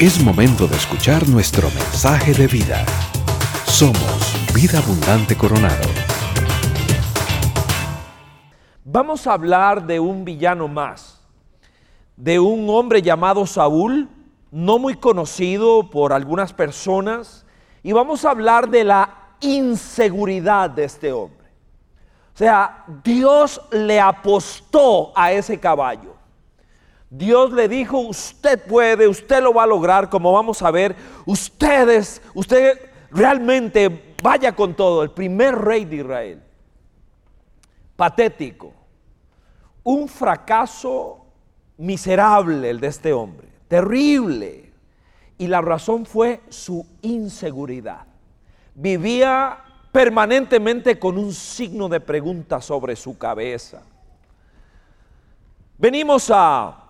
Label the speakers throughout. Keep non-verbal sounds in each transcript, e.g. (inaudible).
Speaker 1: Es momento de escuchar nuestro mensaje de vida. Somos Vida Abundante Coronado.
Speaker 2: Vamos a hablar de un villano más, de un hombre llamado Saúl, no muy conocido por algunas personas, y vamos a hablar de la inseguridad de este hombre. O sea, Dios le apostó a ese caballo. Dios le dijo, usted puede, usted lo va a lograr, como vamos a ver, ustedes, usted realmente vaya con todo, el primer rey de Israel. Patético, un fracaso miserable el de este hombre, terrible. Y la razón fue su inseguridad. Vivía permanentemente con un signo de pregunta sobre su cabeza. Venimos a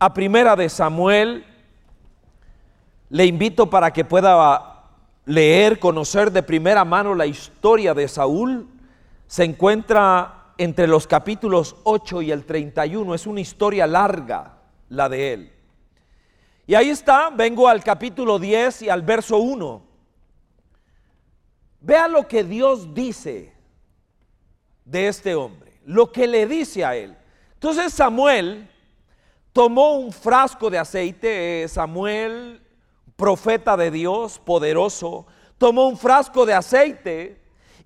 Speaker 2: a Primera de Samuel, le invito para que pueda leer, conocer de primera mano la historia de Saúl. Se encuentra entre los capítulos 8 y el 31. Es una historia larga la de él. Y ahí está, vengo al capítulo 10 y al verso 1. Vea lo que Dios dice de este hombre, lo que le dice a él. Entonces Samuel tomó un frasco de aceite, eh, Samuel, profeta de Dios, poderoso, tomó un frasco de aceite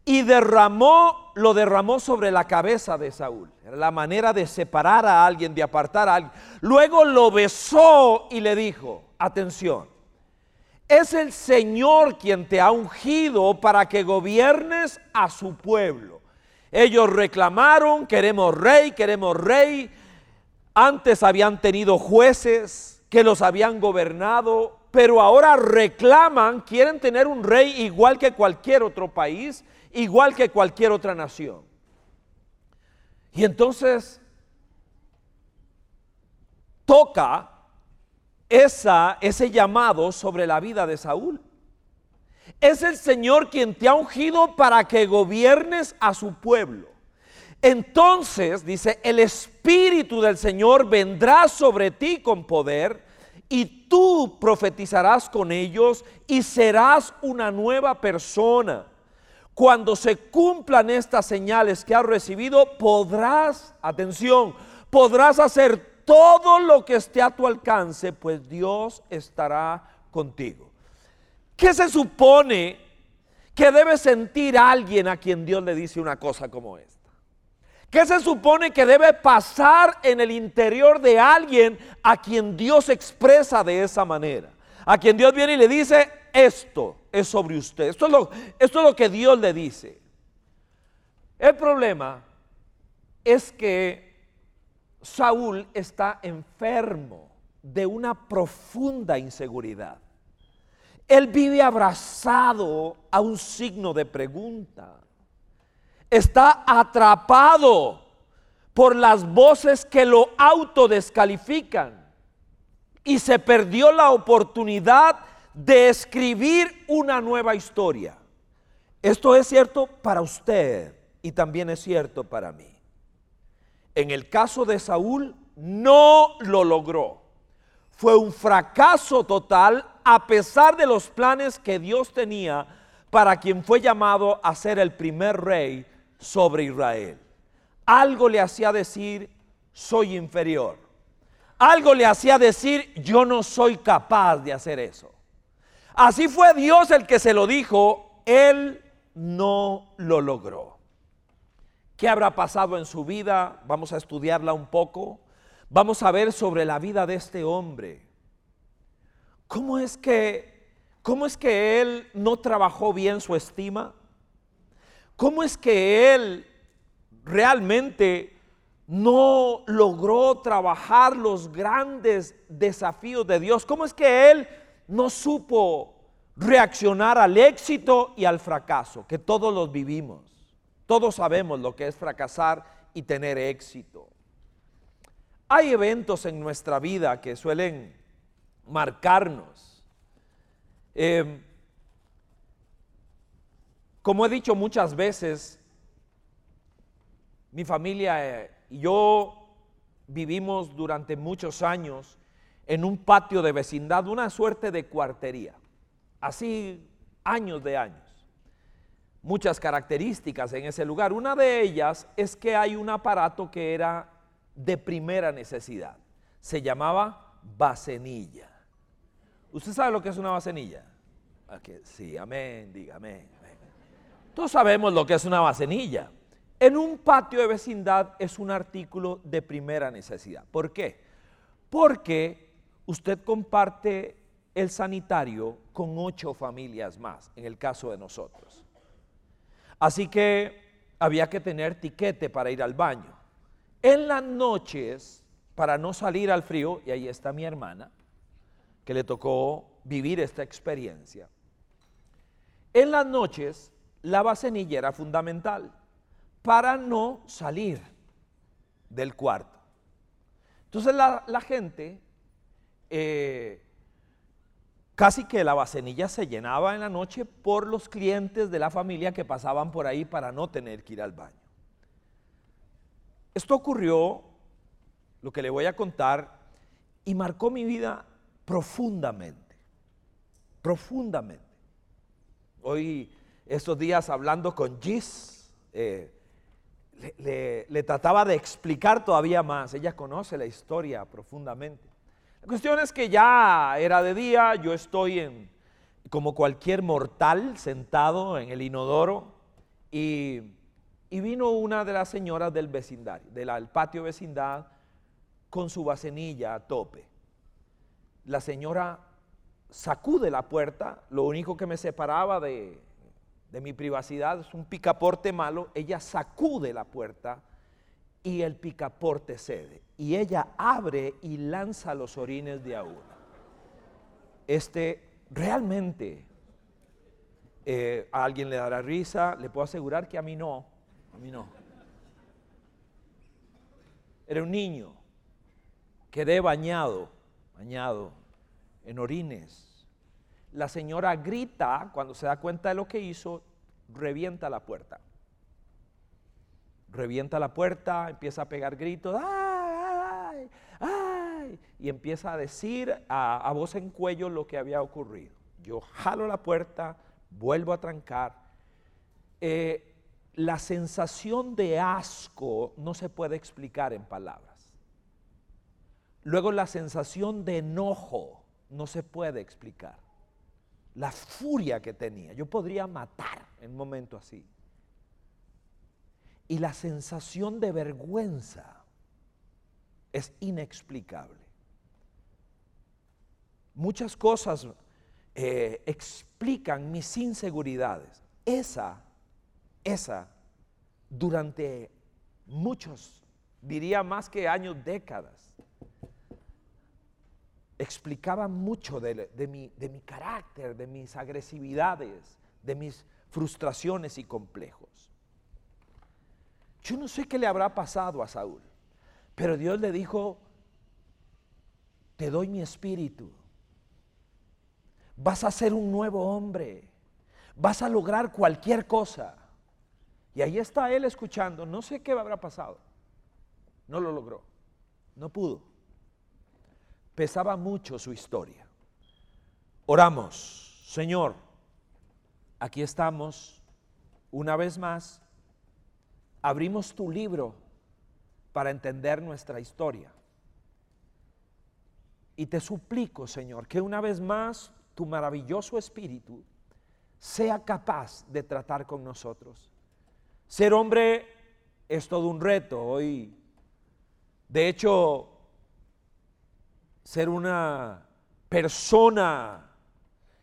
Speaker 2: y derramó, lo derramó sobre la cabeza de Saúl. Era la manera de separar a alguien, de apartar a alguien. Luego lo besó y le dijo, atención, es el Señor quien te ha ungido para que gobiernes a su pueblo. Ellos reclamaron, queremos rey, queremos rey. Antes habían tenido jueces que los habían gobernado, pero ahora reclaman, quieren tener un rey igual que cualquier otro país, igual que cualquier otra nación. Y entonces toca ese llamado sobre la vida de Saúl. Es el Señor quien te ha ungido para que gobiernes a su pueblo. Entonces, dice, el Espíritu del Señor vendrá sobre ti con poder y tú profetizarás con ellos y serás una nueva persona. Cuando se cumplan estas señales que has recibido, podrás, atención, podrás hacer todo lo que esté a tu alcance, pues Dios estará contigo. ¿Qué se supone que debe sentir alguien a quien Dios le dice una cosa como esta? ¿Qué se supone que debe pasar en el interior de alguien a quien Dios expresa de esa manera? A quien Dios viene y le dice, esto es sobre usted. Esto es lo, lo que Dios le dice. El problema es que Saúl está enfermo de una profunda inseguridad. Él vive abrazado a un signo de pregunta está atrapado por las voces que lo autodescalifican y se perdió la oportunidad de escribir una nueva historia. Esto es cierto para usted y también es cierto para mí. En el caso de Saúl, no lo logró. Fue un fracaso total a pesar de los planes que Dios tenía para quien fue llamado a ser el primer rey sobre Israel. Algo le hacía decir, soy inferior. Algo le hacía decir, yo no soy capaz de hacer eso. Así fue Dios el que se lo dijo, él no lo logró. ¿Qué habrá pasado en su vida? Vamos a estudiarla un poco. Vamos a ver sobre la vida de este hombre. ¿Cómo es que cómo es que él no trabajó bien su estima? ¿Cómo es que él realmente no logró trabajar los grandes desafíos de Dios? ¿Cómo es que él no supo reaccionar al éxito y al fracaso? Que todos los vivimos. Todos sabemos lo que es fracasar y tener éxito. Hay eventos en nuestra vida que suelen marcarnos. Eh, como he dicho muchas veces, mi familia y yo vivimos durante muchos años en un patio de vecindad, una suerte de cuartería. Así años de años. Muchas características en ese lugar. Una de ellas es que hay un aparato que era de primera necesidad. Se llamaba bacenilla. ¿Usted sabe lo que es una bacenilla? Sí, amén, diga amén, Todos sabemos lo que es una bacenilla. En un patio de vecindad es un artículo de primera necesidad. ¿Por qué? Porque usted comparte el sanitario con ocho familias más, en el caso de nosotros. Así que había que tener tiquete para ir al baño. En las noches, para no salir al frío, y ahí está mi hermana, que le tocó vivir esta experiencia, en las noches la bacenilla era fundamental para no salir del cuarto. Entonces la, gente eh, Casi que la bacenilla se llenaba en la noche por los clientes de la familia que pasaban por ahí para no tener que ir al baño. Esto ocurrió, lo que le voy a contar, y marcó mi vida profundamente, profundamente. Hoy, estos días hablando con Gis, eh, le trataba de explicar todavía más, ella conoce la historia profundamente. La cuestión es que ya era de día, yo estoy en, como cualquier mortal sentado en el inodoro y, vino una de las señoras del vecindario, del patio vecindad, con su bacenilla a tope. La señora sacude la puerta, lo único que me separaba de, de mi privacidad es un picaporte malo, ella sacude la puerta y el picaporte cede. Y ella abre y lanza los orines de Aún. Este realmente eh, a alguien le dará risa, le puedo asegurar que a mí no, a mí no. Era un niño, quedé bañado, bañado en orines. La señora grita cuando se da cuenta de lo que hizo, revienta la puerta revienta la puerta, empieza a pegar gritos, ¡ay, ay! Y empieza a decir a, voz en cuello lo que había ocurrido. Yo jalo la puerta, vuelvo a trancar. Eh, la sensación de asco no se puede explicar en palabras. Luego la sensación de enojo no se puede explicar. La furia que tenía. Yo podría matar en un momento así y la sensación de vergüenza es inexplicable. Muchas cosas eh, explican mis inseguridades. Esa, esa, durante muchos, diría más que años, décadas, explicaba mucho de, mi, mi carácter, de mis agresividades, de mis frustraciones y complejos. Yo no sé qué le habrá pasado a Saúl, pero Dios le dijo, te doy mi espíritu, vas a ser un nuevo hombre, vas a lograr cualquier cosa. Y ahí está él escuchando, no sé qué habrá pasado, no lo logró, no pudo. Pesaba mucho su historia. Oramos, Señor, aquí estamos una vez más abrimos tu libro para entender nuestra historia. Y te suplico, Señor, que una vez más tu maravilloso espíritu sea capaz de tratar con nosotros. Ser hombre es todo un reto hoy. De hecho, ser una persona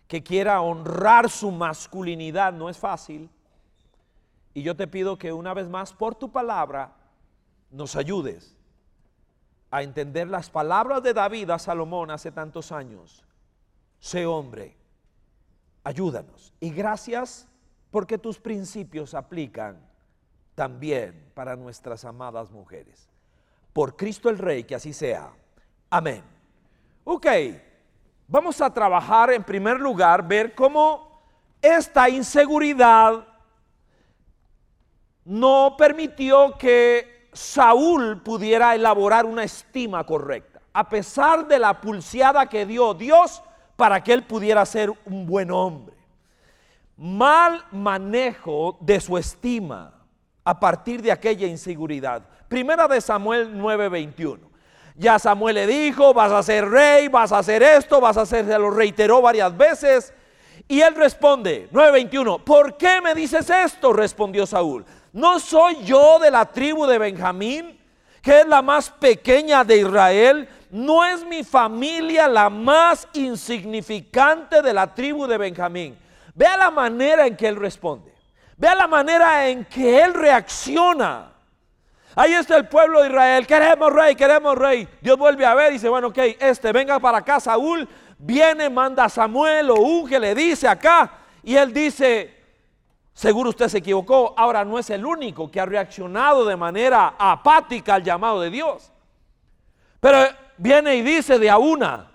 Speaker 2: que quiera honrar su masculinidad no es fácil. Y yo te pido que una vez más, por tu palabra, nos ayudes a entender las palabras de David a Salomón hace tantos años. Sé hombre, ayúdanos. Y gracias porque tus principios aplican también para nuestras amadas mujeres. Por Cristo el Rey, que así sea. Amén. Ok, vamos a trabajar en primer lugar, ver cómo esta inseguridad no permitió que Saúl pudiera elaborar una estima correcta. a pesar de la pulseada que dio Dios para que él pudiera ser un buen hombre. Mal manejo de su estima a partir de aquella inseguridad. Primera de Samuel 9:21. Ya Samuel le dijo, vas a ser rey, vas a hacer esto, vas a hacer, se lo reiteró varias veces. Y él responde, 9:21, ¿por qué me dices esto? Respondió Saúl. ¿No soy yo de la tribu de Benjamín, que es la más pequeña de Israel? ¿No es mi familia la más insignificante de la tribu de Benjamín? Vea la manera en que él responde. Vea la manera en que él reacciona. Ahí está el pueblo de Israel. Queremos rey, queremos rey. Dios vuelve a ver y dice, bueno, ok, este, venga para acá, Saúl. Viene, manda a Samuel o unge, le dice acá. Y él dice, seguro usted se equivocó. Ahora no es el único que ha reaccionado de manera apática al llamado de Dios. Pero viene y dice de a una,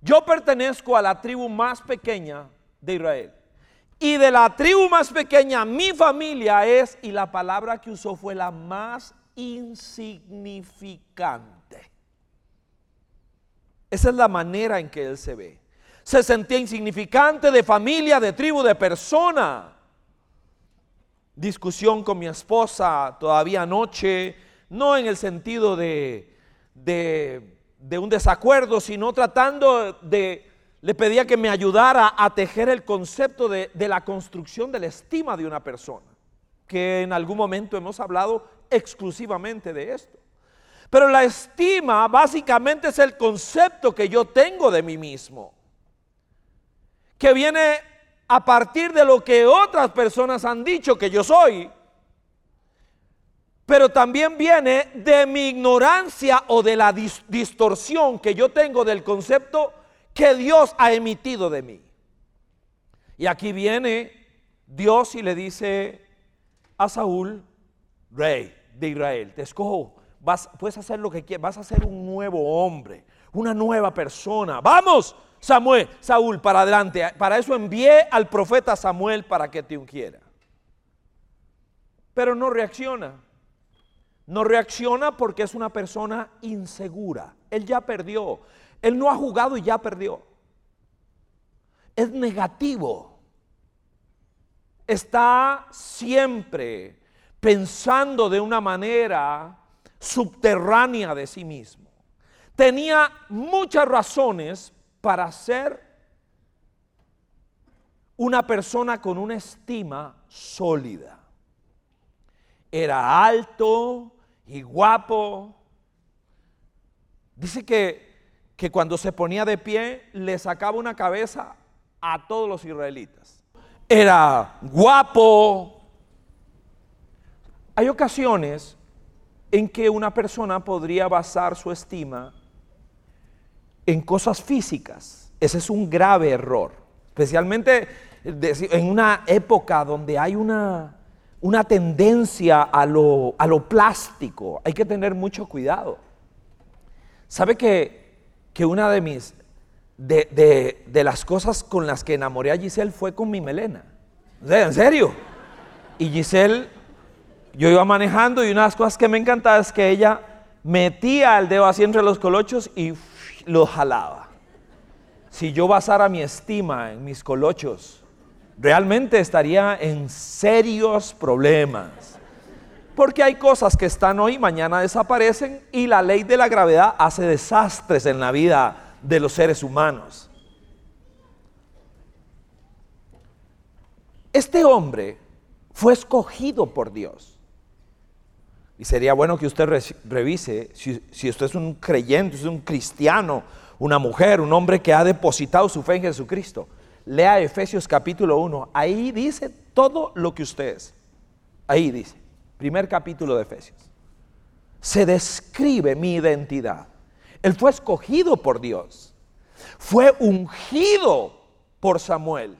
Speaker 2: yo pertenezco a la tribu más pequeña de Israel. Y de la tribu más pequeña, mi familia es, y la palabra que usó fue la más insignificante. Esa es la manera en que él se ve. Se sentía insignificante de familia, de tribu, de persona. Discusión con mi esposa todavía anoche, no en el sentido de, de, de un desacuerdo, sino tratando de le pedía que me ayudara a tejer el concepto de, la construcción de la estima de una persona, que en algún momento hemos hablado exclusivamente de esto. Pero la estima básicamente es el concepto que yo tengo de mí mismo, que viene a partir de lo que otras personas han dicho que yo soy, pero también viene de mi ignorancia o de la distorsión que yo tengo del concepto que Dios ha emitido de mí. Y aquí viene Dios y le dice a Saúl, rey de Israel, te escojo, vas, puedes hacer lo que quieras, vas a ser un nuevo hombre, una nueva persona. Vamos, Samuel, Saúl, para adelante. Para eso envié al profeta Samuel para que te ungiera. Pero no reacciona. No reacciona porque es una persona insegura. Él ya perdió. Él no ha jugado y ya perdió. Es negativo. Está siempre pensando de una manera subterránea de sí mismo. Tenía muchas razones para ser una persona con una estima sólida. Era alto y guapo. Dice que que cuando se ponía de pie le sacaba una cabeza a todos los israelitas. Era guapo. Hay ocasiones en que una persona podría basar su estima en cosas físicas. Ese es un grave error, especialmente en una época donde hay una, una tendencia a lo, a lo plástico. Hay que tener mucho cuidado. ¿Sabe que que una de mis, de, las cosas con las que enamoré a Giselle fue con mi melena. en serio. Y Giselle, yo iba manejando y una de las cosas que me encantaba es que ella metía el dedo así entre los colochos y lo jalaba. Si yo basara mi estima en mis colochos, realmente estaría en serios problemas. Porque hay cosas que están hoy, mañana desaparecen y la ley de la gravedad hace desastres en la vida de los seres humanos. Este hombre fue escogido por Dios. Y sería bueno que usted revise si, si usted es un creyente, es un cristiano, una mujer, un hombre que ha depositado su fe en Jesucristo. Lea Efesios capítulo 1. Ahí dice todo lo que usted es. Ahí dice primer capítulo de Efesios, se describe mi identidad. Él fue escogido por Dios, fue ungido por Samuel.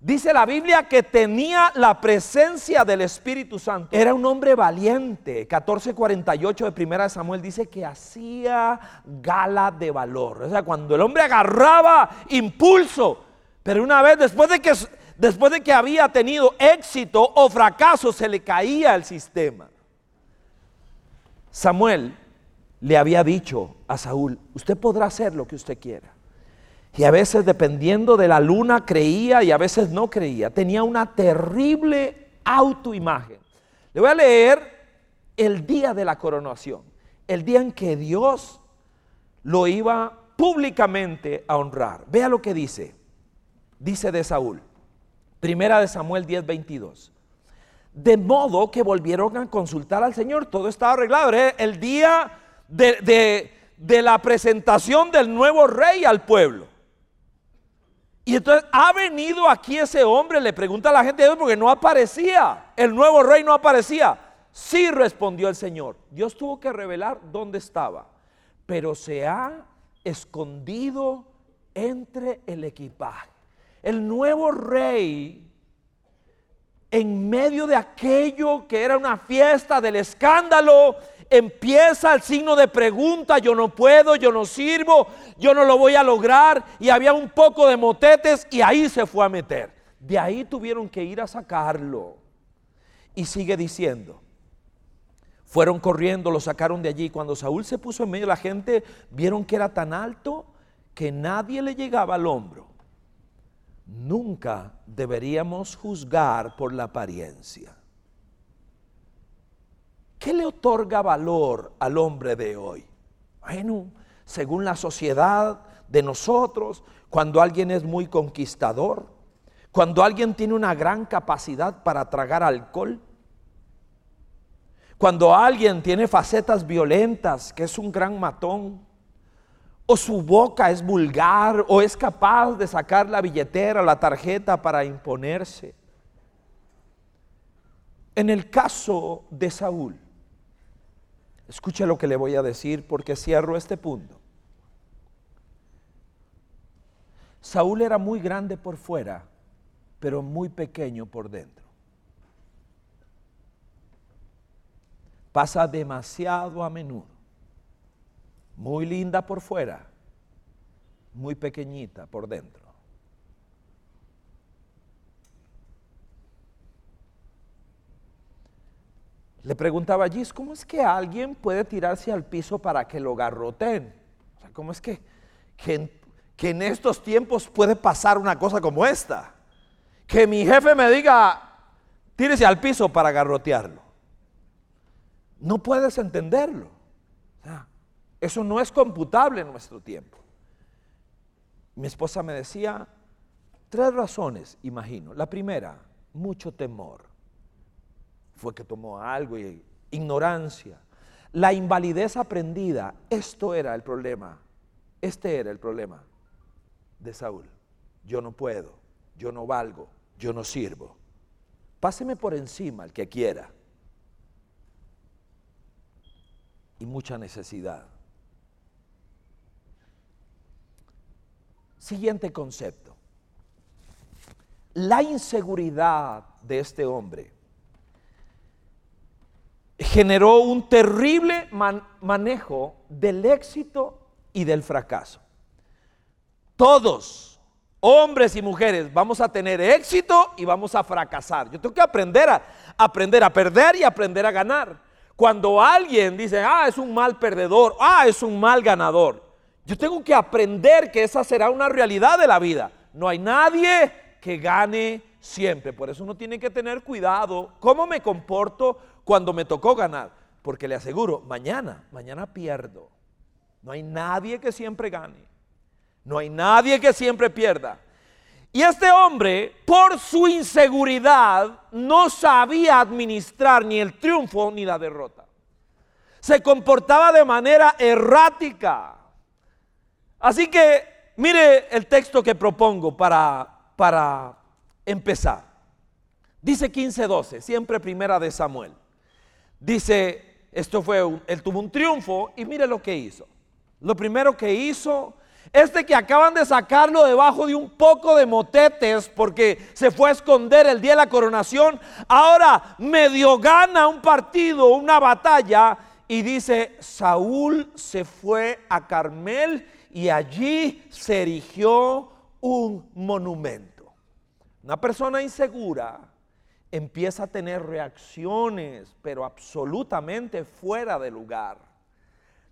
Speaker 2: Dice la Biblia que tenía la presencia del Espíritu Santo. Era un hombre valiente. 1448 de Primera Samuel dice que hacía gala de valor. O sea, cuando el hombre agarraba impulso, pero una vez después de que después de que había tenido éxito o fracaso, se le caía el sistema. Samuel le había dicho a Saúl, usted podrá hacer lo que usted quiera. Y a veces dependiendo de la luna creía y a veces no creía. Tenía una terrible autoimagen. Le voy a leer el día de la coronación, el día en que Dios lo iba públicamente a honrar. Vea lo que dice. Dice de Saúl. Primera de Samuel 10, 22. De modo que volvieron a consultar al Señor. Todo estaba arreglado. Era el día de, de la presentación del nuevo rey al pueblo. Y entonces ha venido aquí ese hombre, le pregunta a la gente porque no aparecía. El nuevo rey no aparecía. Sí respondió el Señor. Dios tuvo que revelar dónde estaba. Pero se ha escondido entre el equipaje. El nuevo rey, en medio de aquello que era una fiesta del escándalo, empieza el signo de pregunta, yo no puedo, yo no sirvo, yo no lo voy a lograr. Y había un poco de motetes y ahí se fue a meter. De ahí tuvieron que ir a sacarlo. Y sigue diciendo, fueron corriendo, lo sacaron de allí. Cuando Saúl se puso en medio, la gente vieron que era tan alto que nadie le llegaba al hombro. Nunca deberíamos juzgar por la apariencia. ¿Qué le otorga valor al hombre de hoy? Bueno, según la sociedad de nosotros, cuando alguien es muy conquistador, cuando alguien tiene una gran capacidad para tragar alcohol, cuando alguien tiene facetas violentas, que es un gran matón, o su boca es vulgar, o es capaz de sacar la billetera, la tarjeta para imponerse. En el caso de Saúl, Escuche lo que le voy a decir porque cierro este punto. Saúl era muy grande por fuera, pero muy pequeño por dentro. Pasa demasiado a menudo. Muy linda por fuera, muy pequeñita por dentro. Le preguntaba a Gis, ¿cómo es que alguien puede tirarse al piso para que lo garroten? O sea, ¿cómo es que, que, en, estos tiempos puede pasar una cosa como esta? Que mi jefe me diga, tírese al piso para garrotearlo. No puedes entenderlo. Eso no es computable en nuestro tiempo. Mi esposa me decía tres razones, imagino. La primera, mucho temor fue que tomó algo y ignorancia. La invalidez aprendida, esto era el problema. Este era el problema de Saúl. Yo no puedo, yo no valgo, yo no sirvo. Páseme por encima el que quiera. Y mucha necesidad. Siguiente concepto. La inseguridad de este hombre generó un terrible manejo del éxito y del fracaso. Todos, hombres y mujeres, vamos a tener éxito y vamos a fracasar. Yo tengo que aprender a aprender a perder y aprender a ganar. Cuando alguien dice, "Ah, es un mal perdedor, ah, es un mal ganador." Yo tengo que aprender que esa será una realidad de la vida. No hay nadie que gane siempre. Por eso uno tiene que tener cuidado. ¿Cómo me comporto cuando me tocó ganar? Porque le aseguro, mañana, mañana pierdo. No hay nadie que siempre gane. No hay nadie que siempre pierda. Y este hombre, por su inseguridad, no sabía administrar ni el triunfo ni la derrota. Se comportaba de manera errática. Así que mire el texto que propongo para, para empezar. Dice 15:12, siempre primera de Samuel. Dice, esto fue, él tuvo un triunfo y mire lo que hizo. Lo primero que hizo es de que acaban de sacarlo debajo de un poco de motetes porque se fue a esconder el día de la coronación. Ahora medio gana un partido, una batalla y dice, Saúl se fue a Carmel y allí se erigió un monumento. Una persona insegura empieza a tener reacciones, pero absolutamente fuera de lugar.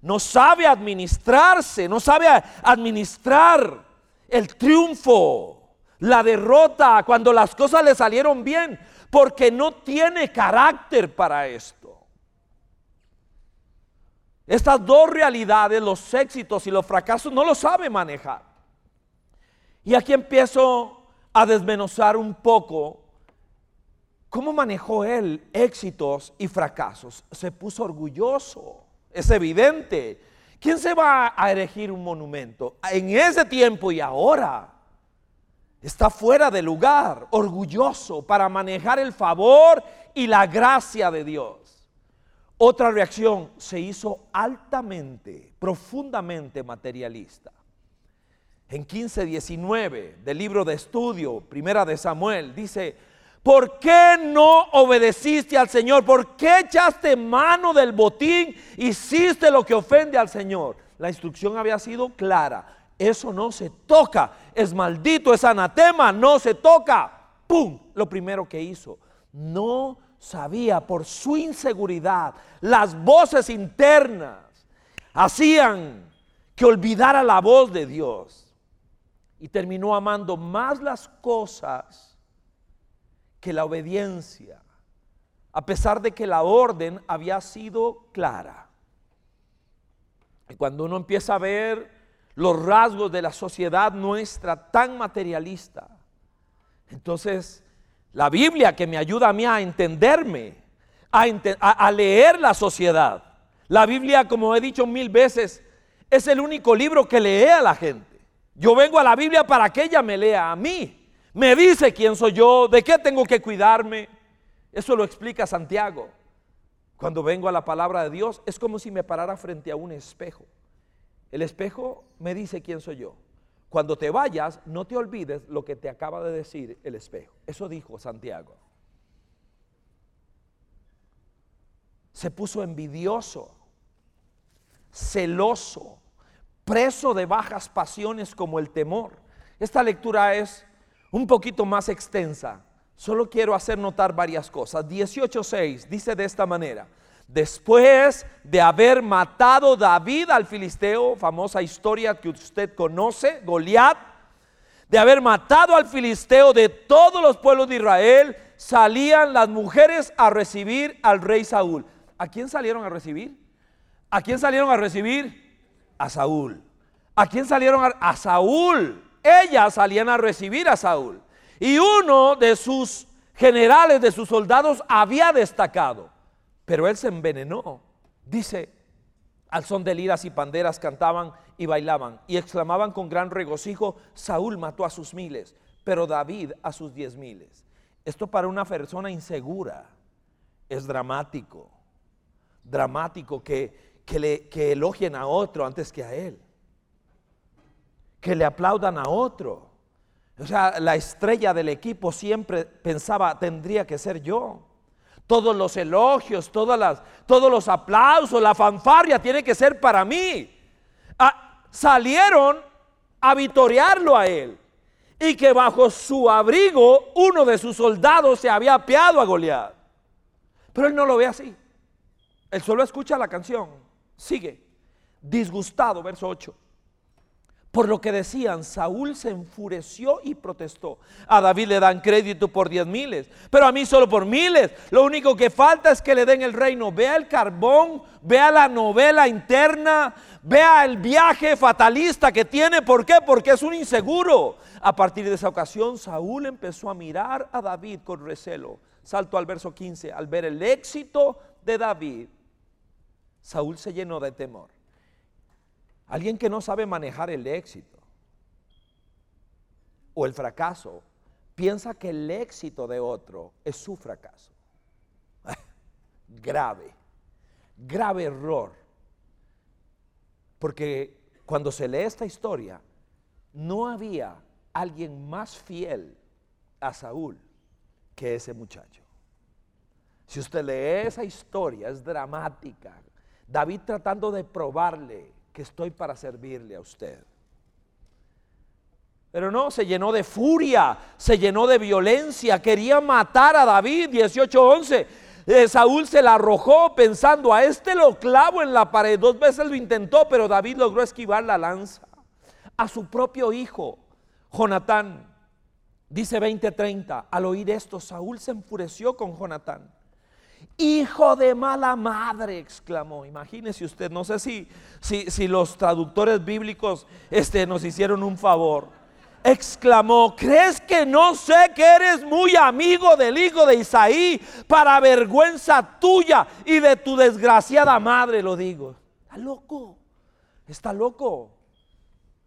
Speaker 2: no sabe administrarse, no sabe administrar el triunfo, la derrota, cuando las cosas le salieron bien, porque no tiene carácter para esto. Estas dos realidades, los éxitos y los fracasos, no lo sabe manejar. Y aquí empiezo a desmenuzar un poco cómo manejó él éxitos y fracasos. Se puso orgulloso, es evidente. ¿Quién se va a erigir un monumento? En ese tiempo y ahora está fuera de lugar, orgulloso para manejar el favor y la gracia de Dios. Otra reacción, se hizo altamente, profundamente materialista. En 15:19 del libro de estudio, primera de Samuel, dice, ¿por qué no obedeciste al Señor? ¿Por qué echaste mano del botín? Hiciste lo que ofende al Señor. La instrucción había sido clara. Eso no se toca. Es maldito, es anatema, no se toca. ¡Pum! Lo primero que hizo. No sabía por su inseguridad, las voces internas hacían que olvidara la voz de Dios. Y terminó amando más las cosas que la obediencia, a pesar de que la orden había sido clara. Y cuando uno empieza a ver los rasgos de la sociedad nuestra tan materialista, entonces la Biblia que me ayuda a mí a entenderme, a, leer la sociedad. La Biblia, como he dicho mil veces, es el único libro que lee a la gente. Yo vengo a la Biblia para que ella me lea a mí. Me dice quién soy yo, de qué tengo que cuidarme. Eso lo explica Santiago. Cuando vengo a la palabra de Dios es como si me parara frente a un espejo. El espejo me dice quién soy yo. Cuando te vayas, no te olvides lo que te acaba de decir el espejo. Eso dijo Santiago. Se puso envidioso, celoso, preso de bajas pasiones como el temor. Esta lectura es un poquito más extensa. Solo quiero hacer notar varias cosas. 18.6 dice de esta manera. Después de haber matado David al filisteo, famosa historia que usted conoce, Goliat, de haber matado al filisteo de todos los pueblos de Israel, salían las mujeres a recibir al rey Saúl. ¿A quién salieron a recibir? ¿A quién salieron a recibir? A Saúl. ¿A quién salieron a, a Saúl? Ellas salían a recibir a Saúl. Y uno de sus generales, de sus soldados, había destacado. Pero él se envenenó. Dice, al son de liras y panderas cantaban y bailaban y exclamaban con gran regocijo, Saúl mató a sus miles, pero David a sus diez miles. Esto para una persona insegura es dramático. Dramático que, que, elogien a otro antes que a él. Que le aplaudan a otro. O sea, la estrella del equipo siempre pensaba, tendría que ser yo. Todos los elogios, todas las, todos los aplausos, la fanfarria tiene que ser para mí. Ah, salieron a vitorearlo a él. Y que bajo su abrigo uno de sus soldados se había apiado a Goliat. Pero él no lo ve así. Él solo escucha la canción. Sigue. Disgustado, verso 8. Por lo que decían, Saúl se enfureció y protestó. A David le dan crédito por diez miles, pero a mí solo por miles. Lo único que falta es que le den el reino. Vea el carbón, vea la novela interna, vea el viaje fatalista que tiene. ¿Por qué? Porque es un inseguro. A partir de esa ocasión, Saúl empezó a mirar a David con recelo. Salto al verso 15. Al ver el éxito de David, Saúl se llenó de temor. Alguien que no sabe manejar el éxito o el fracaso piensa que el éxito de otro es su fracaso. (laughs) grave, grave error. Porque cuando se lee esta historia, no había alguien más fiel a Saúl que ese muchacho. Si usted lee esa historia, es dramática. David tratando de probarle que estoy para servirle a usted. Pero no, se llenó de furia, se llenó de violencia, quería matar a David, 18:11. eh, Saúl se la arrojó pensando, a este lo clavo en la pared. Dos veces lo intentó, pero David logró esquivar la lanza. A su propio hijo, Jonatán, dice 20:30, al oír esto, Saúl se enfureció con Jonatán. Hijo de mala madre, exclamó. Imagínese usted, no sé si, si, si los traductores bíblicos este, nos hicieron un favor exclamó, ¿crees que no sé que eres muy amigo del hijo de Isaí para vergüenza tuya y de tu desgraciada madre? Lo digo. Está loco, está loco.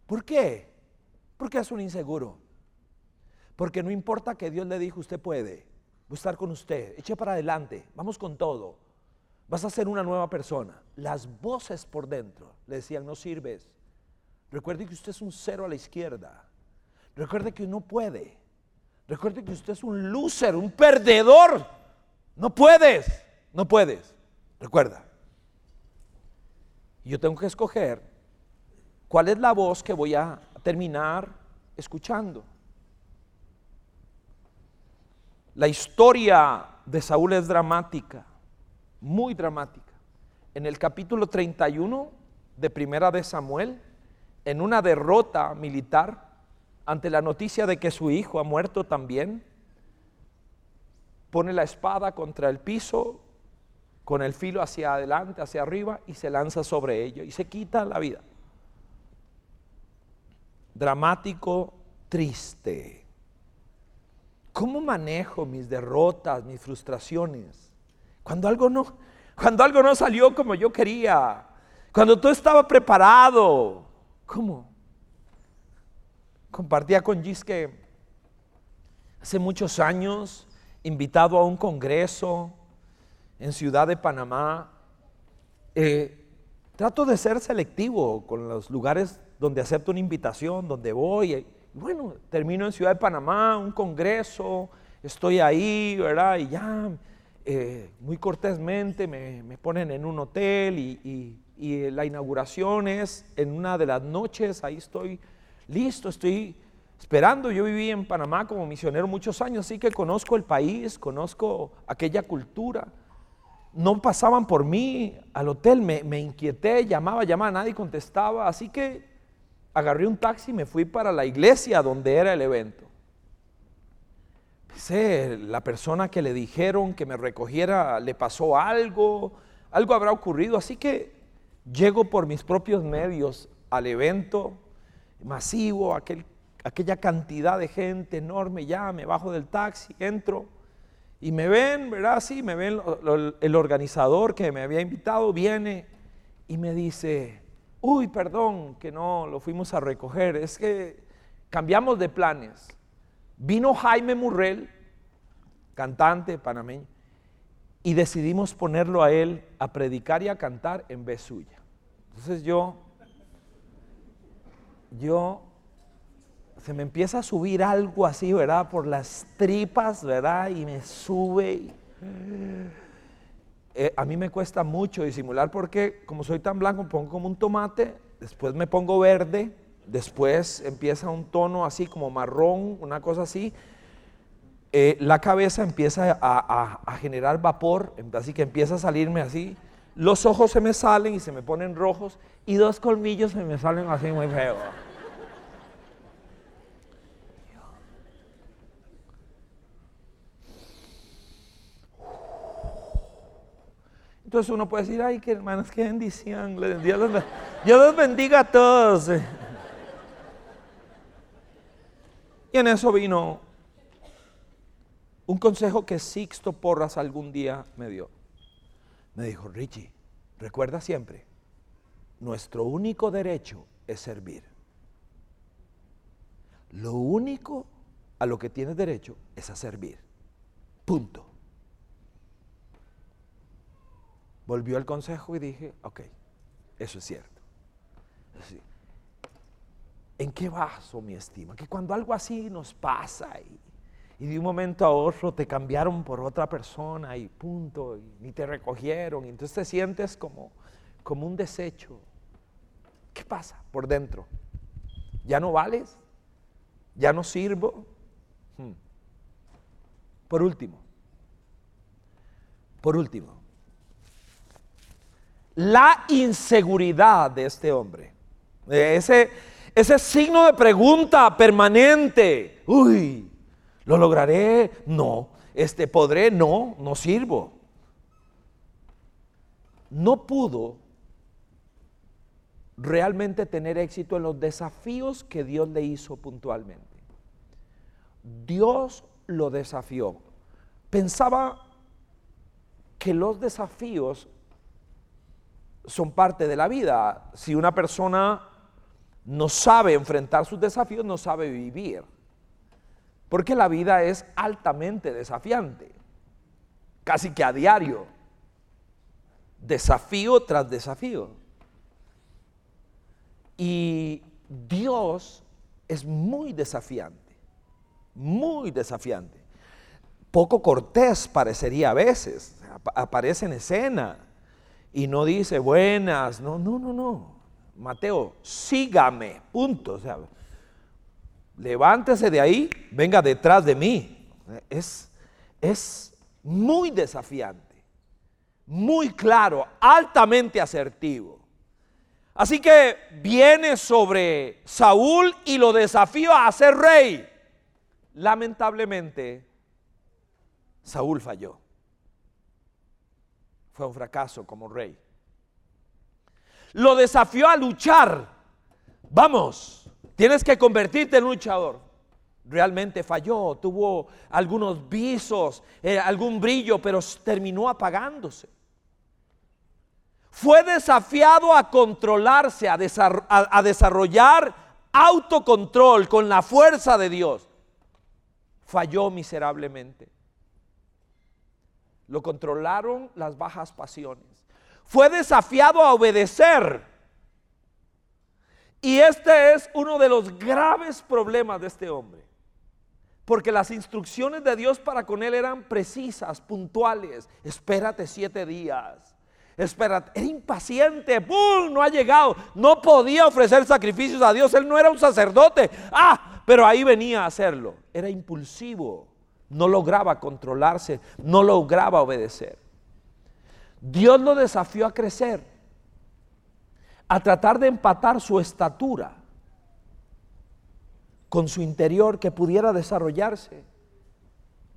Speaker 2: ¿Por qué? Porque es un inseguro. Porque no importa que Dios le dijo, usted puede, voy a estar con usted, eche para adelante, vamos con todo. Vas a ser una nueva persona. Las voces por dentro le decían, no sirves. Recuerde que usted es un cero a la izquierda. Recuerde que no puede. Recuerde que usted es un loser, un perdedor. No puedes, no puedes. Recuerda. Yo tengo que escoger cuál es la voz que voy a terminar escuchando. La historia de Saúl es dramática, muy dramática. En el capítulo 31 de Primera de Samuel, en una derrota militar, ante la noticia de que su hijo ha muerto también, pone la espada contra el piso, con el filo hacia adelante, hacia arriba, y se lanza sobre ello y se quita la vida. Dramático, triste. ¿Cómo manejo mis derrotas, mis frustraciones? Cuando algo no, cuando algo no salió como yo quería, cuando todo estaba preparado, ¿cómo? Compartía con Gis que hace muchos años, invitado a un congreso en Ciudad de Panamá, eh, trato de ser selectivo con los lugares donde acepto una invitación, donde voy. Bueno, termino en Ciudad de Panamá, un congreso, estoy ahí, ¿verdad? Y ya eh, muy cortésmente me, ponen en un hotel y, y la inauguración es en una de las noches, ahí estoy listo, estoy esperando. Yo viví en Panamá como misionero muchos años, así que conozco el país, conozco aquella cultura. No pasaban por mí al hotel, me, inquieté, llamaba, llamaba, nadie contestaba, así que agarré un taxi y me fui para la iglesia donde era el evento. Pensé, la persona que le dijeron que me recogiera le pasó algo, algo habrá ocurrido, así que llego por mis propios medios al evento, masivo, aquel, aquella cantidad de gente enorme, ya me bajo del taxi, entro y me ven, ¿verdad? Sí, me ven el organizador que me había invitado, viene y me dice, uy, perdón, que no lo fuimos a recoger, es que cambiamos de planes. Vino Jaime Murrell, cantante panameño, y decidimos ponerlo a él a predicar y a cantar en vez suya. Entonces yo yo se me empieza a subir algo así, ¿verdad? Por las tripas, ¿verdad? Y me sube. Eh, a mí me cuesta mucho disimular porque como soy tan blanco, me pongo como un tomate, después me pongo verde, después empieza un tono así como marrón, una cosa así. Eh, la cabeza empieza a, a, generar vapor, así que empieza a salirme así. Los ojos se me salen y se me ponen rojos y dos colmillos se me salen así muy feos. Entonces uno puede decir, ay, que hermanos, qué bendición. Dios los bendiga a todos. Y en eso vino un consejo que Sixto Porras algún día me dio. Me dijo, Richie, recuerda siempre, nuestro único derecho es servir. Lo único a lo que tienes derecho es a servir. Punto. Volvió al consejo y dije, ok, eso es cierto. ¿En qué vaso, mi estima? Que cuando algo así nos pasa y, y, de un momento a otro te cambiaron por otra persona y punto, y ni te recogieron, y entonces te sientes como, como un desecho. ¿Qué pasa por dentro? ¿Ya no vales? ¿Ya no sirvo? Hmm. Por último, Por último, la inseguridad de este hombre. Ese, ese signo de pregunta permanente. Uy, ¿lo lograré? No. Este, ¿Podré? No, no sirvo. No pudo realmente tener éxito en los desafíos que Dios le hizo puntualmente. Dios lo desafió. Pensaba que los desafíos son parte de la vida. Si una persona no sabe enfrentar sus desafíos, no sabe vivir. Porque la vida es altamente desafiante, casi que a diario, desafío tras desafío. Y Dios es muy desafiante, muy desafiante. Poco cortés parecería a veces, aparece en y no dice buenas, no, no, no, no. Mateo, sígame, punto. O sea, levántese de ahí, venga detrás de mí. Es, es muy desafiante, muy claro, altamente asertivo. Así que viene sobre Saúl y lo desafía a ser rey. Lamentablemente, Saúl falló. Fue un fracaso como rey. Lo desafió a luchar. Vamos, tienes que convertirte en luchador. Realmente falló, tuvo algunos visos, eh, algún brillo, pero terminó apagándose fue desafiado a controlarse, a, desarrollar autocontrol con la fuerza de Dios. Falló miserablemente. Lo controlaron las bajas pasiones. Fue desafiado a obedecer. Y este es uno de los graves problemas de este hombre. Porque las instrucciones de Dios para con él eran precisas, puntuales. Espérate siete días espera, era impaciente, ¡pum! No ha llegado, no podía ofrecer sacrificios a Dios, él no era un sacerdote, ¡ah! Pero ahí venía a hacerlo, era impulsivo, no lograba controlarse, no lograba obedecer. Dios lo desafió a crecer, a tratar de empatar su estatura con su interior que pudiera desarrollarse.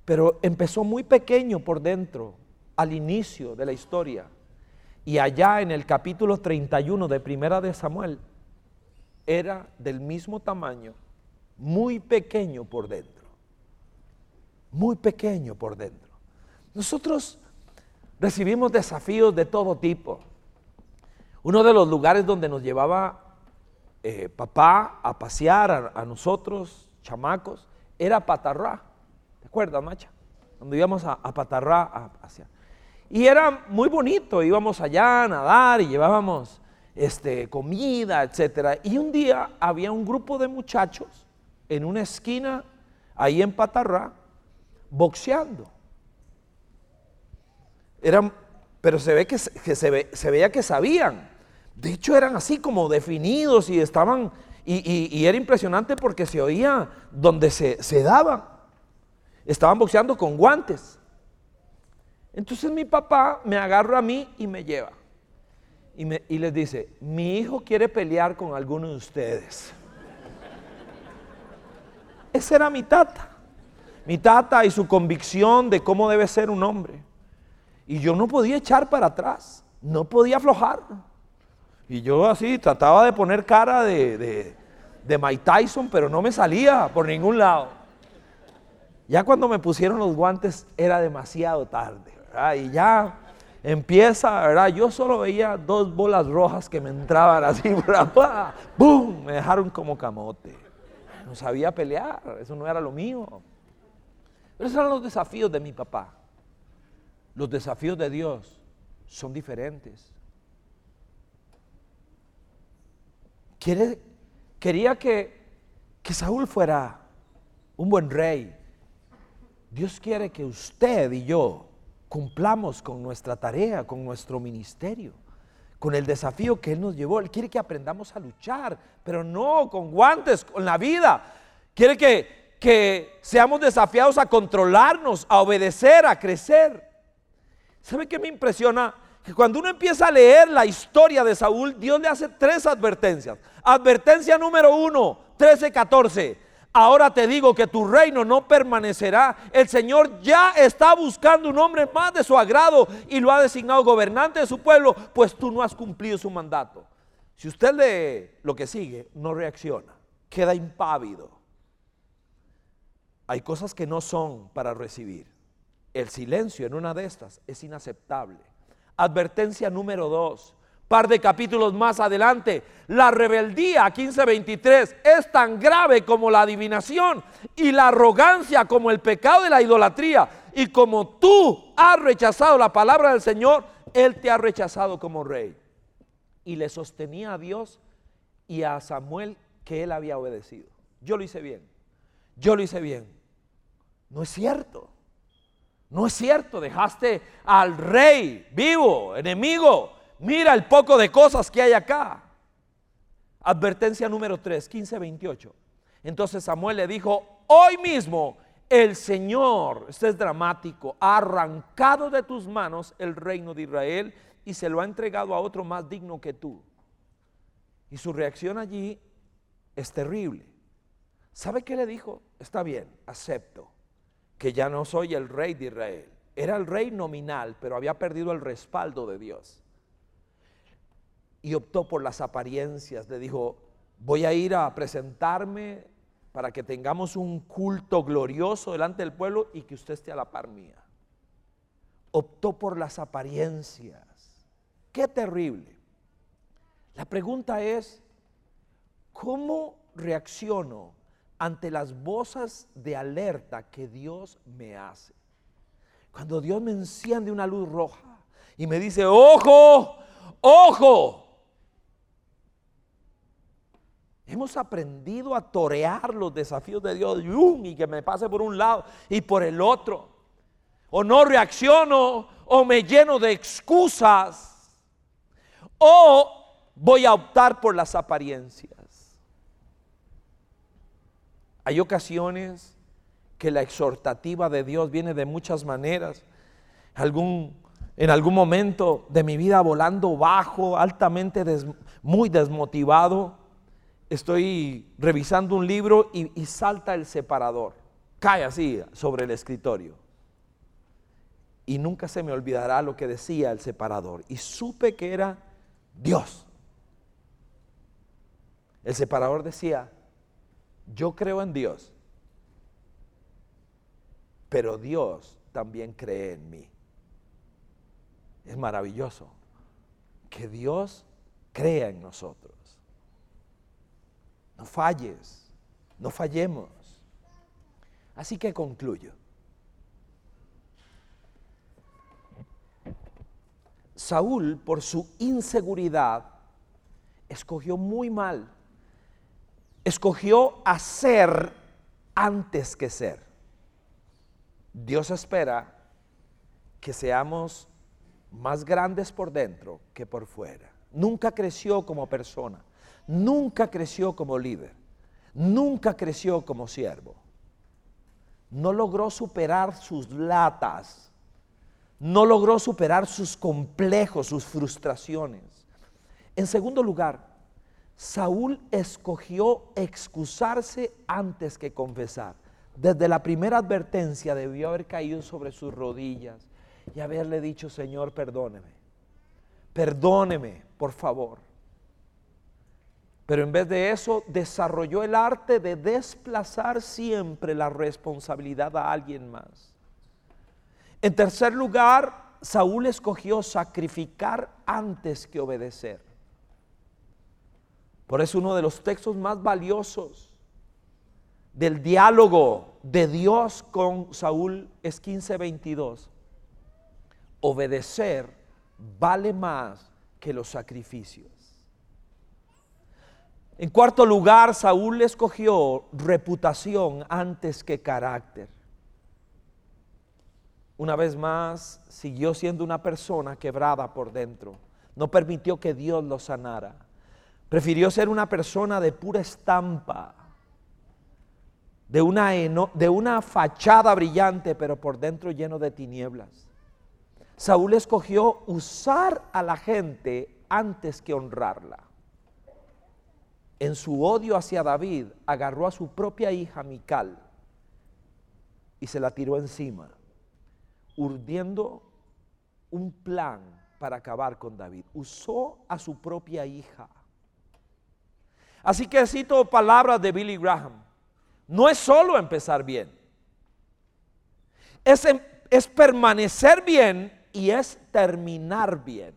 Speaker 2: Pero empezó muy pequeño por dentro, al inicio de la historia. Y allá en el capítulo 31 de Primera de Samuel, era del mismo tamaño, muy pequeño por dentro. Muy pequeño por dentro. Nosotros recibimos desafíos de todo tipo. Uno de los lugares donde nos llevaba eh, papá a pasear a, nosotros, chamacos, era Patarrá. ¿Te acuerdas, Macha? Cuando íbamos a, Patarrá a pasear. Y era muy bonito, íbamos allá a nadar y llevábamos este, comida, etc. Y un día había un grupo de muchachos en una esquina, ahí en Patarrá, boxeando. Eran, pero se ve que, se, veía que sabían. De hecho, eran así como definidos y estaban, y, era impresionante porque se oía donde se, se daban. Estaban boxeando con guantes. Entonces mi papá me agarra a mí y me lleva. Y, me, les dice, mi hijo quiere pelear con alguno de ustedes. Esa era mi tata. Mi tata y su convicción de cómo debe ser un hombre. Y yo no podía echar para atrás, no podía aflojar. Y yo así trataba de poner cara de, de, de Mike Tyson, pero no me salía por ningún lado. Ya cuando me pusieron los guantes era demasiado tarde. Y ya empieza, ¿verdad? Yo solo veía dos bolas rojas que me entraban así, (laughs) ¡Bum! Me dejaron como camote. No sabía pelear, eso no era lo mío. Pero esos eran los desafíos de mi papá. Los desafíos de Dios son diferentes. quería que, que Saúl fuera un buen rey. Dios quiere que usted y yo cumplamos con nuestra tarea, con nuestro ministerio, con el desafío que Él nos llevó. Él quiere que aprendamos a luchar, pero no con guantes, con la vida. Quiere que, que seamos desafiados a controlarnos, a obedecer, a crecer. ¿Sabe qué me impresiona? Que cuando uno empieza a leer la historia de Saúl, Dios le hace tres advertencias. Advertencia número uno, 13, 14. Ahora te digo que tu reino no permanecerá. El Señor ya está buscando un hombre más de su agrado y lo ha designado gobernante de su pueblo, pues tú no has cumplido su mandato. Si usted lee lo que sigue, no reacciona, queda impávido. Hay cosas que no son para recibir. El silencio en una de estas es inaceptable. Advertencia número dos par de capítulos más adelante, la rebeldía 1523 es tan grave como la adivinación y la arrogancia como el pecado de la idolatría. Y como tú has rechazado la palabra del Señor, Él te ha rechazado como rey. Y le sostenía a Dios y a Samuel que Él había obedecido. Yo lo hice bien. Yo lo hice bien. No es cierto. No es cierto. Dejaste al rey vivo, enemigo Mira el poco de cosas que hay acá. Advertencia número 3, 15, 28. Entonces Samuel le dijo, hoy mismo el Señor, este es dramático, ha arrancado de tus manos el reino de Israel y se lo ha entregado a otro más digno que tú. Y su reacción allí es terrible. ¿Sabe qué le dijo? Está bien, acepto que ya no soy el rey de Israel. Era el rey nominal, pero había perdido el respaldo de Dios y optó por las apariencias. Le dijo, voy a ir a presentarme para que tengamos un culto glorioso delante del pueblo y que usted esté a la par mía. Optó por las apariencias. Qué terrible. La pregunta es, ¿cómo reacciono ante las voces de alerta que Dios me hace? Cuando Dios me enciende una luz roja y me dice, ojo, ojo, Hemos aprendido a torear los desafíos de Dios y que me pase por un lado y por el otro. O no reacciono o me lleno de excusas. O voy a optar por las apariencias. Hay ocasiones que la exhortativa de Dios viene de muchas maneras. En algún momento de mi vida volando bajo, altamente muy desmotivado estoy revisando un libro y, salta el separador, cae así sobre el escritorio. Y nunca se me olvidará lo que decía el separador. Y supe que era Dios. El separador decía, yo creo en Dios, pero Dios también cree en mí. Es maravilloso que Dios crea en nosotros. No falles, no fallemos. Así que concluyo. Saúl, por su inseguridad, escogió muy mal. Escogió hacer antes que ser. Dios espera que seamos más grandes por dentro que por fuera. Nunca creció como persona nunca creció como líder, nunca creció como siervo. No logró superar sus latas, no logró superar sus complejos, sus frustraciones. En segundo lugar, Saúl escogió excusarse antes que confesar. Desde la primera advertencia debió haber caído sobre sus rodillas y haberle dicho, Señor, perdóneme, perdóneme, por favor. Pero en vez de eso, desarrolló el arte de desplazar siempre la responsabilidad a alguien más. En tercer lugar, Saúl escogió sacrificar antes que obedecer. Por eso uno de los textos más valiosos del diálogo de Dios con Saúl es 15:22. Obedecer vale más que los sacrificios. En cuarto lugar, Saúl escogió reputación antes que carácter. Una vez más, siguió siendo una persona quebrada por dentro. No permitió que Dios lo sanara. Prefirió ser una persona de pura estampa, de una, de una fachada brillante, pero por dentro lleno de tinieblas. Saúl escogió usar a la gente antes que honrarla. En su odio hacia David, agarró a su propia hija Mical y se la tiró encima, urdiendo un plan para acabar con David. Usó a su propia hija. Así que cito palabras de Billy Graham. No es solo empezar bien, es, em, es permanecer bien y es terminar bien.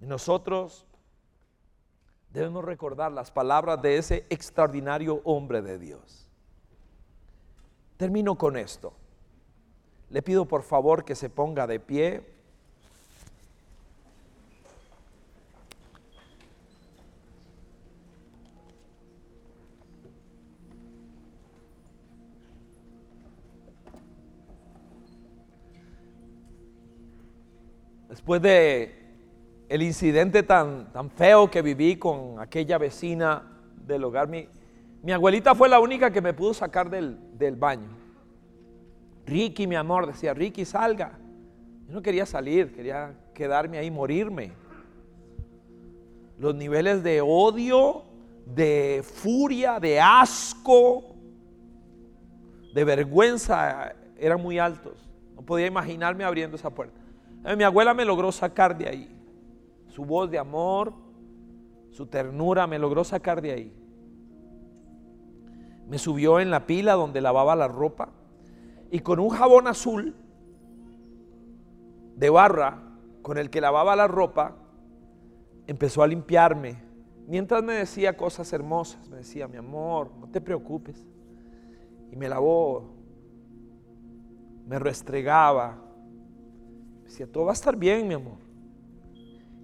Speaker 2: Y nosotros debemos recordar las palabras de ese extraordinario hombre de Dios. Termino con esto. Le pido por favor que se ponga de pie. Después de el incidente tan, tan feo que viví con aquella vecina del hogar, mi, mi abuelita fue la única que me pudo sacar del, del baño. Ricky, mi amor, decía, Ricky, salga. Yo no quería salir, quería quedarme ahí, morirme. Los niveles de odio, de furia, de asco, de vergüenza eran muy altos. No podía imaginarme abriendo esa puerta. Eh, mi abuela me logró sacar de ahí. Su voz de amor, su ternura me logró sacar de ahí. Me subió en la pila donde lavaba la ropa y con un jabón azul de barra con el que lavaba la ropa, empezó a limpiarme. Mientras me decía cosas hermosas, me decía, mi amor, no te preocupes. Y me lavó, me restregaba, Decía, todo va a estar bien, mi amor.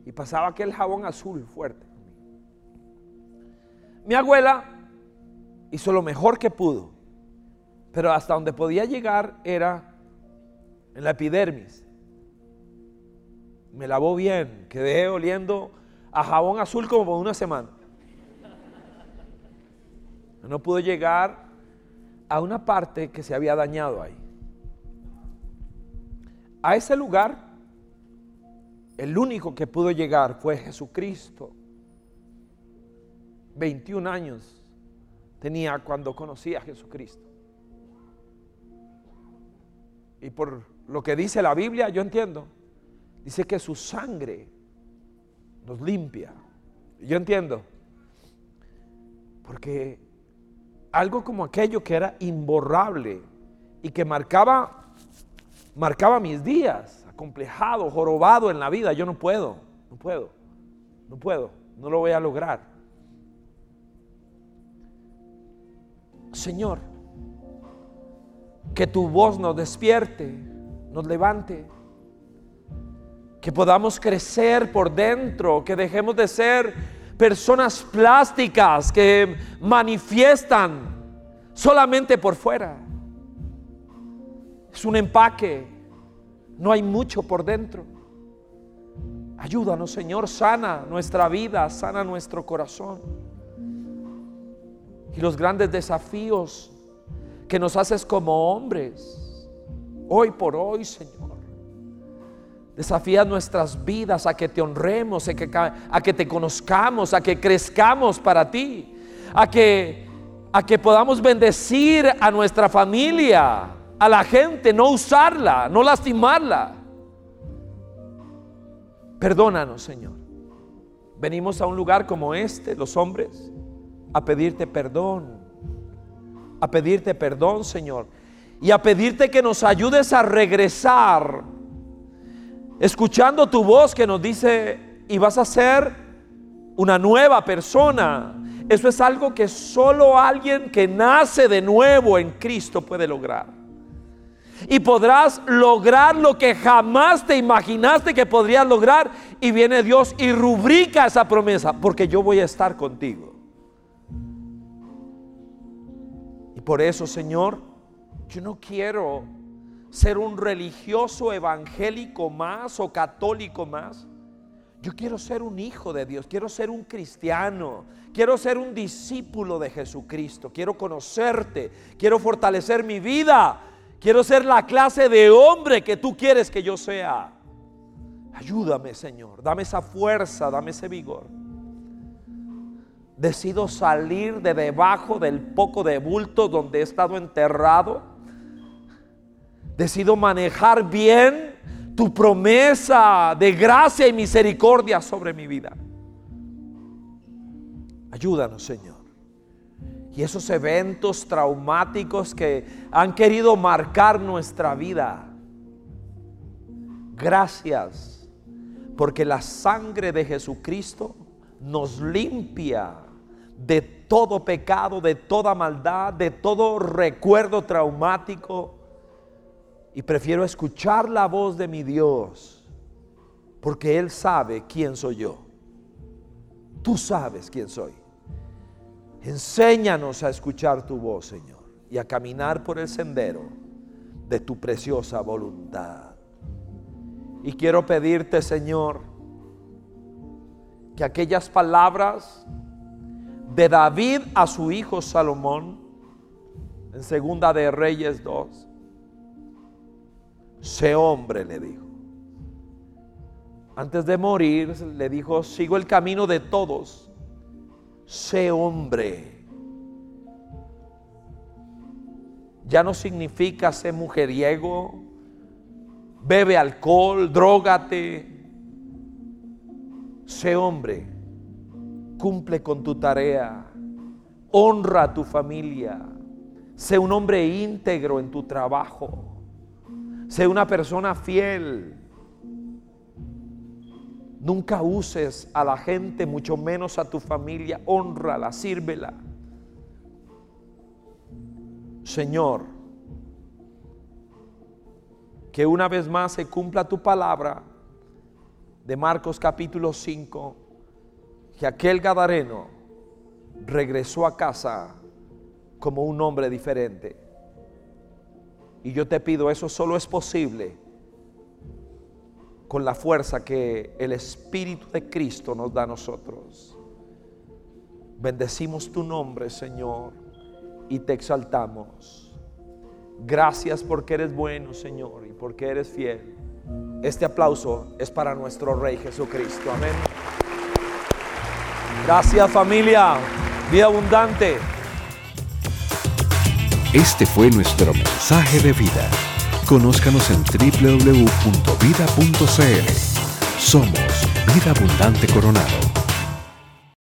Speaker 2: Y pasaba aquel jabón azul fuerte. Mi abuela hizo lo mejor que pudo, pero hasta donde podía llegar era en la epidermis. Me lavó bien, quedé oliendo a jabón azul como por una semana. No pudo llegar a una parte que se había dañado ahí. A ese lugar, el único que pudo llegar fue Jesucristo. 21 años tenía cuando conocí a Jesucristo. Y por lo que dice la Biblia, yo entiendo. Dice que su sangre nos limpia. Yo entiendo. Porque algo como aquello que era imborrable y que marcaba marcaba mis días, acomplejado, jorobado en la vida. Yo no puedo, no puedo, no puedo, no lo voy a lograr. Señor, que tu voz nos despierte, nos levante, que podamos crecer por dentro, que dejemos de ser personas plásticas que manifiestan solamente por fuera. Es un empaque. No hay mucho por dentro. Ayúdanos, Señor, sana nuestra vida, sana nuestro corazón. Y los grandes desafíos que nos haces como hombres, hoy por hoy, Señor. Desafía nuestras vidas a que te honremos, a que, a que te conozcamos, a que crezcamos para ti, a que, a que podamos bendecir a nuestra familia, a la gente, no usarla, no lastimarla. Perdónanos, Señor. Venimos a un lugar como este, los hombres, a pedirte perdón. A pedirte perdón, Señor. Y a pedirte que nos ayudes a regresar, escuchando tu voz que nos dice, y vas a ser una nueva persona. Eso es algo que solo alguien que nace de nuevo en Cristo puede lograr y podrás lograr lo que jamás te imaginaste que podrías lograr. Y viene Dios y rubrica esa promesa, porque yo voy a estar contigo. Y por eso, Señor, yo no quiero ser un religioso evangélico más o católico más. Yo quiero ser un hijo de Dios, quiero ser un cristiano, quiero ser un discípulo de Jesucristo, quiero conocerte, quiero fortalecer mi vida Quiero ser la clase de hombre que tú quieres que yo sea. Ayúdame, Señor. Dame esa fuerza, dame ese vigor. Decido salir de debajo del poco de bulto donde he estado enterrado. Decido manejar bien tu promesa de gracia y misericordia sobre mi vida. Ayúdanos, Señor. Y esos eventos traumáticos que han querido marcar nuestra vida. Gracias, porque la sangre de Jesucristo nos limpia de todo pecado, de toda maldad, de todo recuerdo traumático. Y prefiero escuchar la voz de mi Dios, porque Él sabe quién soy yo. Tú sabes quién soy. Enséñanos a escuchar tu voz, Señor, y a caminar por el sendero de tu preciosa voluntad. Y quiero pedirte, Señor, que aquellas palabras de David a su hijo Salomón, en segunda de Reyes 2, sé hombre, le dijo. Antes de morir, le dijo, sigo el camino de todos, sé hombre. Ya no significa ser mujeriego, bebe alcohol, drogate sé hombre, cumple con tu tarea, honra a tu familia, sé un hombre íntegro en tu trabajo, sé una persona fiel. Nunca uses a la gente, mucho menos a tu familia, honrala, sírvela. Señor, que una vez más se cumpla tu palabra de Marcos capítulo 5, que aquel Gadareno regresó a casa como un hombre diferente. Y yo te pido, eso solo es posible con la fuerza que el Espíritu de Cristo nos da a nosotros. Bendecimos tu nombre, Señor, y te exaltamos. Gracias porque eres bueno, Señor, y porque eres fiel. Este aplauso es para nuestro Rey Jesucristo. Amén. Gracias familia. Vida abundante.
Speaker 1: Este fue nuestro mensaje de vida. Conózcanos en www.vida.cl. Somos Vida Abundante Coronado.